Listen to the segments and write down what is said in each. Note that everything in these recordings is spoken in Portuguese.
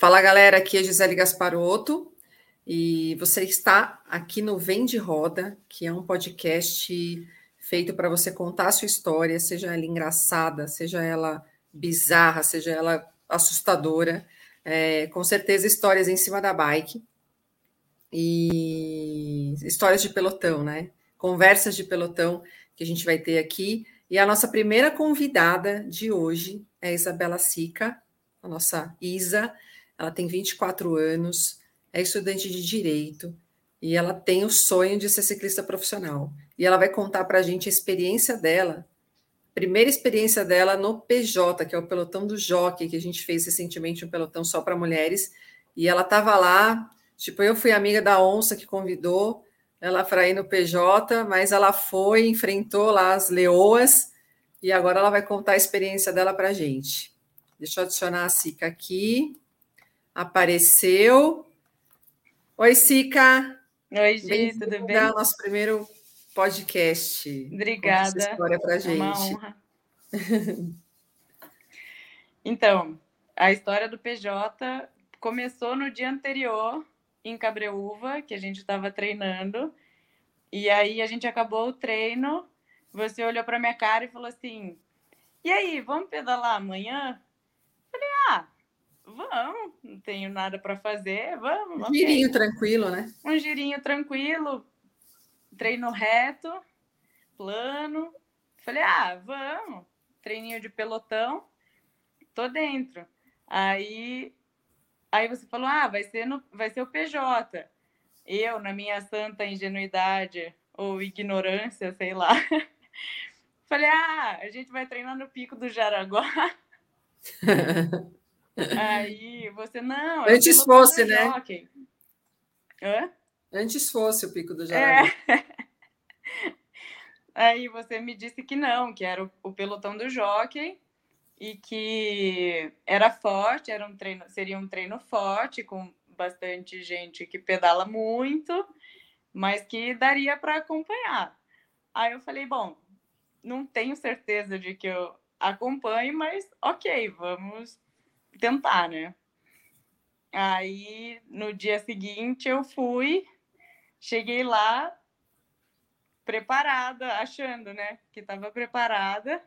Fala galera, aqui é Gisele Gasparotto e você está aqui no Vem de Roda, que é um podcast feito para você contar a sua história, seja ela engraçada, seja ela bizarra, seja ela assustadora, é, com certeza histórias em cima da bike e histórias de pelotão, né? Conversas de pelotão que a gente vai ter aqui. E a nossa primeira convidada de hoje é Isabela Sica, a nossa Isa. Ela tem 24 anos, é estudante de direito e ela tem o sonho de ser ciclista profissional. E ela vai contar para a gente a experiência dela, primeira experiência dela no PJ, que é o pelotão do Jockey, que a gente fez recentemente um pelotão só para mulheres. E ela estava lá, tipo, eu fui amiga da onça que convidou ela para ir no PJ, mas ela foi, enfrentou lá as leoas e agora ela vai contar a experiência dela para a gente. Deixa eu adicionar a Sica aqui apareceu. Oi, Sica. Oi, Gi, tudo bem? É o nosso primeiro podcast. Obrigada. Essa história para gente. É uma honra. então, a história do PJ começou no dia anterior em Cabreúva, que a gente estava treinando. E aí a gente acabou o treino. Você olhou para minha cara e falou assim: "E aí, vamos pedalar amanhã?" Eu falei: "Ah, Vamos, não tenho nada para fazer, vamos. Um girinho okay. tranquilo, né? Um girinho tranquilo, treino reto, plano. Falei, ah, vamos, treininho de pelotão, tô dentro. Aí, aí você falou, ah, vai ser, no, vai ser o PJ. Eu, na minha santa ingenuidade ou ignorância, sei lá, falei, ah, a gente vai treinar no pico do Jaraguá. Aí você, não. É Antes fosse, né? Jockey. Hã? Antes fosse o pico do Jaraguá. É. Aí você me disse que não, que era o, o, pelotão do jockey e que era forte, era um treino, seria um treino forte com bastante gente que pedala muito, mas que daria para acompanhar. Aí eu falei, bom, não tenho certeza de que eu acompanhe, mas ok, vamos tentar, né? Aí no dia seguinte eu fui, cheguei lá preparada, achando, né, que estava preparada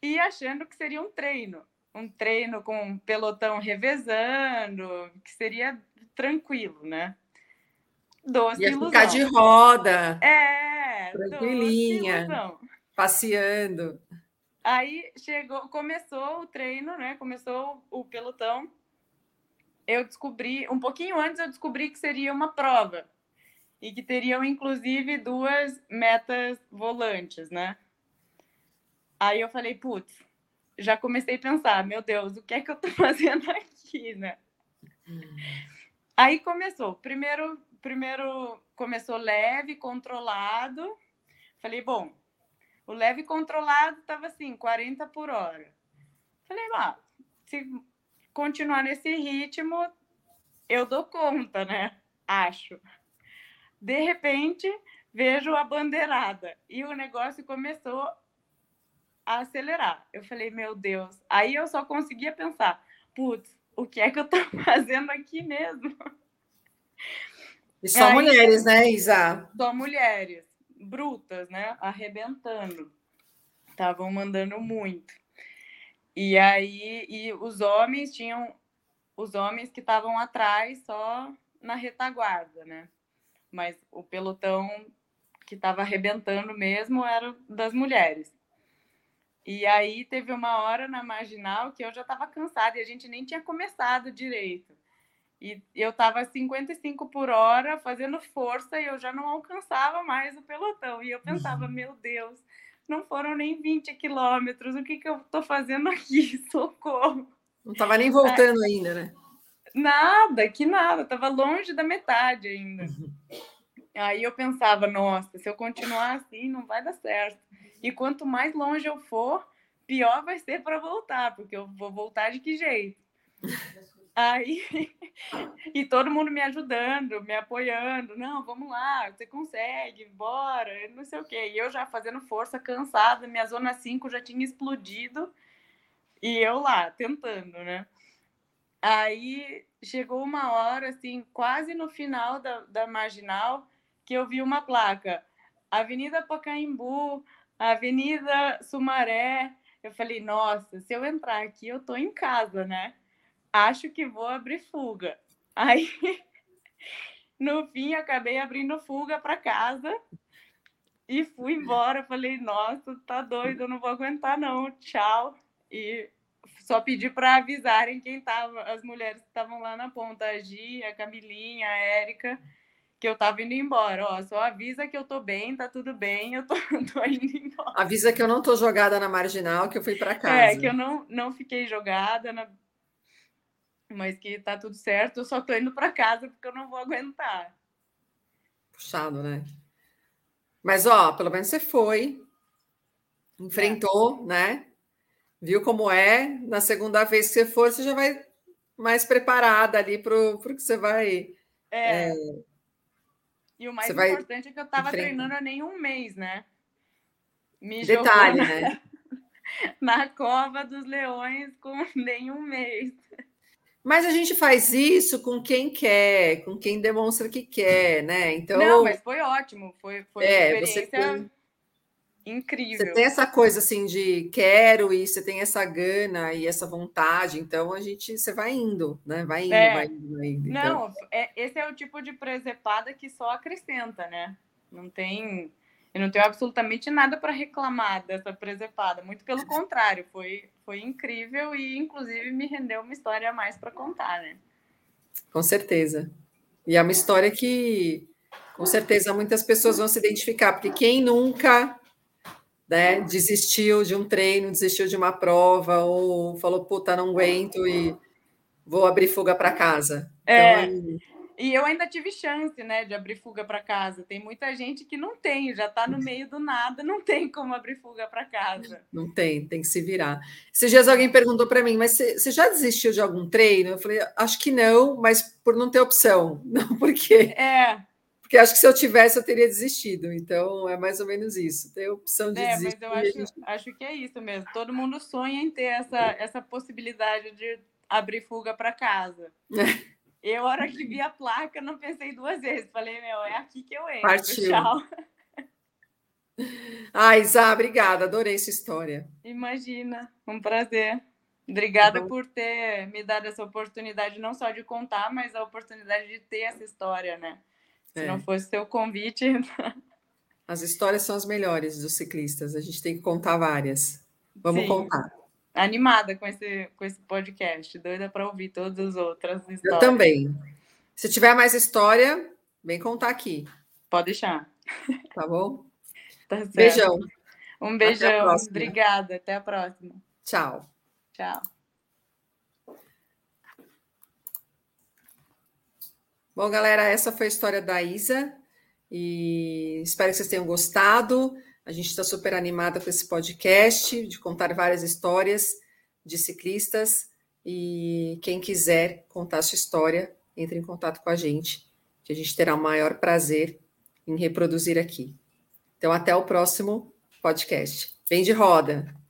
e achando que seria um treino, um treino com um pelotão revezando, que seria tranquilo, né? Doce Ia ilusão. ficar de roda. É, tranquilinha, passeando. Aí chegou, começou o treino, né? Começou o pelotão. Eu descobri, um pouquinho antes eu descobri que seria uma prova e que teriam inclusive duas metas volantes, né? Aí eu falei, putz, já comecei a pensar, meu Deus, o que é que eu tô fazendo aqui, né? Hum. Aí começou. Primeiro, primeiro começou leve, controlado. Falei, bom, o leve controlado estava assim, 40 por hora. Falei, ah, se continuar nesse ritmo, eu dou conta, né? Acho. De repente, vejo a bandeirada e o negócio começou a acelerar. Eu falei, meu Deus. Aí eu só conseguia pensar, putz, o que é que eu tô fazendo aqui mesmo? E só Aí, mulheres, né, Isa? Só mulheres brutas, né? Arrebentando. Estavam mandando muito. E aí, e os homens tinham os homens que estavam atrás só na retaguarda, né? Mas o pelotão que estava arrebentando mesmo era das mulheres. E aí teve uma hora na marginal que eu já estava cansada e a gente nem tinha começado direito. E eu estava 55 por hora fazendo força e eu já não alcançava mais o pelotão. E eu pensava, uhum. meu Deus, não foram nem 20 quilômetros, o que, que eu estou fazendo aqui? Socorro! Não estava nem voltando é, ainda, né? Nada, que nada, estava longe da metade ainda. Uhum. Aí eu pensava, nossa, se eu continuar assim, não vai dar certo. E quanto mais longe eu for, pior vai ser para voltar, porque eu vou voltar de que jeito? Aí, e todo mundo me ajudando, me apoiando. Não, vamos lá, você consegue, bora, não sei o quê. E eu já fazendo força, cansada, minha zona 5 já tinha explodido. E eu lá, tentando, né? Aí chegou uma hora, assim, quase no final da, da marginal, que eu vi uma placa. Avenida Pacaembu, Avenida Sumaré. Eu falei, nossa, se eu entrar aqui, eu tô em casa, né? Acho que vou abrir fuga. Aí, no fim, acabei abrindo fuga para casa e fui embora. Falei, nossa, tá doido, eu não vou aguentar, não. Tchau. E só pedi para avisarem quem tava, as mulheres que estavam lá na ponta, a Gi, a Camilinha, a Érica, que eu tava indo embora. Ó, só avisa que eu tô bem, tá tudo bem, eu tô, tô indo embora. Avisa que eu não tô jogada na marginal, que eu fui para é, casa. É, que eu não, não fiquei jogada, na... mas que tá tudo certo, eu só tô indo para casa porque eu não vou aguentar. Puxado, né? Mas, ó, pelo menos você foi, enfrentou, é. né? Viu como é? Na segunda vez que você for, você já vai mais preparada ali para o que você vai. É. é. E o mais importante é que eu estava treinando há nem um mês, né? Me Detalhe, na... né? na cova dos leões com nem um mês. Mas a gente faz isso com quem quer, com quem demonstra que quer, né? Então. Não, mas foi ótimo. Foi, foi é, uma experiência incrível. Você tem essa coisa assim de quero e você tem essa gana e essa vontade, então a gente você vai indo, né? Vai indo, é. vai indo, vai indo. Não, então... é, esse é o tipo de presepada que só acrescenta, né? Não tem. Eu não tenho absolutamente nada para reclamar dessa presepada. Muito pelo contrário, foi, foi incrível e, inclusive, me rendeu uma história a mais para contar, né? Com certeza. E é uma história que, com certeza, muitas pessoas vão se identificar, porque quem nunca né, desistiu de um treino, desistiu de uma prova, ou falou, puta, não aguento e vou abrir fuga para casa. É. Então, e eu ainda tive chance, né, de abrir fuga para casa. Tem muita gente que não tem, já está no meio do nada, não tem como abrir fuga para casa. Não tem, tem que se virar. Esses dias alguém perguntou para mim, mas você já desistiu de algum treino? Eu falei, acho que não, mas por não ter opção. Não, porque é. Porque acho que se eu tivesse, eu teria desistido. Então, é mais ou menos isso. Tem opção de é, desistir. Mas eu acho, gente... acho que é isso mesmo. Todo mundo sonha em ter essa, essa possibilidade de abrir fuga para casa. É. Eu, a hora que vi a placa, não pensei duas vezes. Falei, meu, é aqui que eu entro. Partiu. Tchau. Ah, Isa, obrigada. Adorei sua história. Imagina. Um prazer. Obrigada uhum. por ter me dado essa oportunidade, não só de contar, mas a oportunidade de ter essa história, né? Se é. não fosse seu convite. As histórias são as melhores dos ciclistas. A gente tem que contar várias. Vamos Sim. contar. Animada com esse, com esse podcast. Doida para ouvir todas as outras histórias. Eu também. Se tiver mais história, vem contar aqui. Pode deixar. Tá bom? Tá certo. Beijão. Um beijão. Até Obrigada. Até a próxima. Tchau. Tchau. Bom, galera, essa foi a história da Isa e espero que vocês tenham gostado. A gente está super animada com esse podcast, de contar várias histórias de ciclistas. E quem quiser contar sua história, entre em contato com a gente, que a gente terá o maior prazer em reproduzir aqui. Então, até o próximo podcast. Vem de roda!